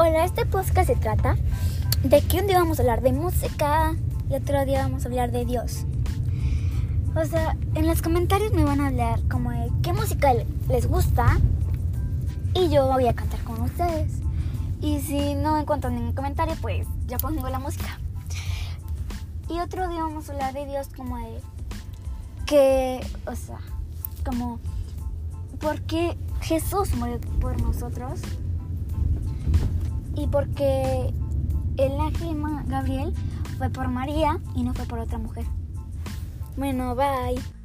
Hola, este podcast se trata de que un día vamos a hablar de música y otro día vamos a hablar de Dios. O sea, en los comentarios me van a hablar como de qué música les gusta y yo voy a cantar con ustedes. Y si no encuentro ningún comentario, pues ya pongo la música. Y otro día vamos a hablar de Dios como de que, o sea, como, ¿por qué Jesús murió por nosotros? Y porque el ángel Gabriel fue por María y no fue por otra mujer. Bueno, bye.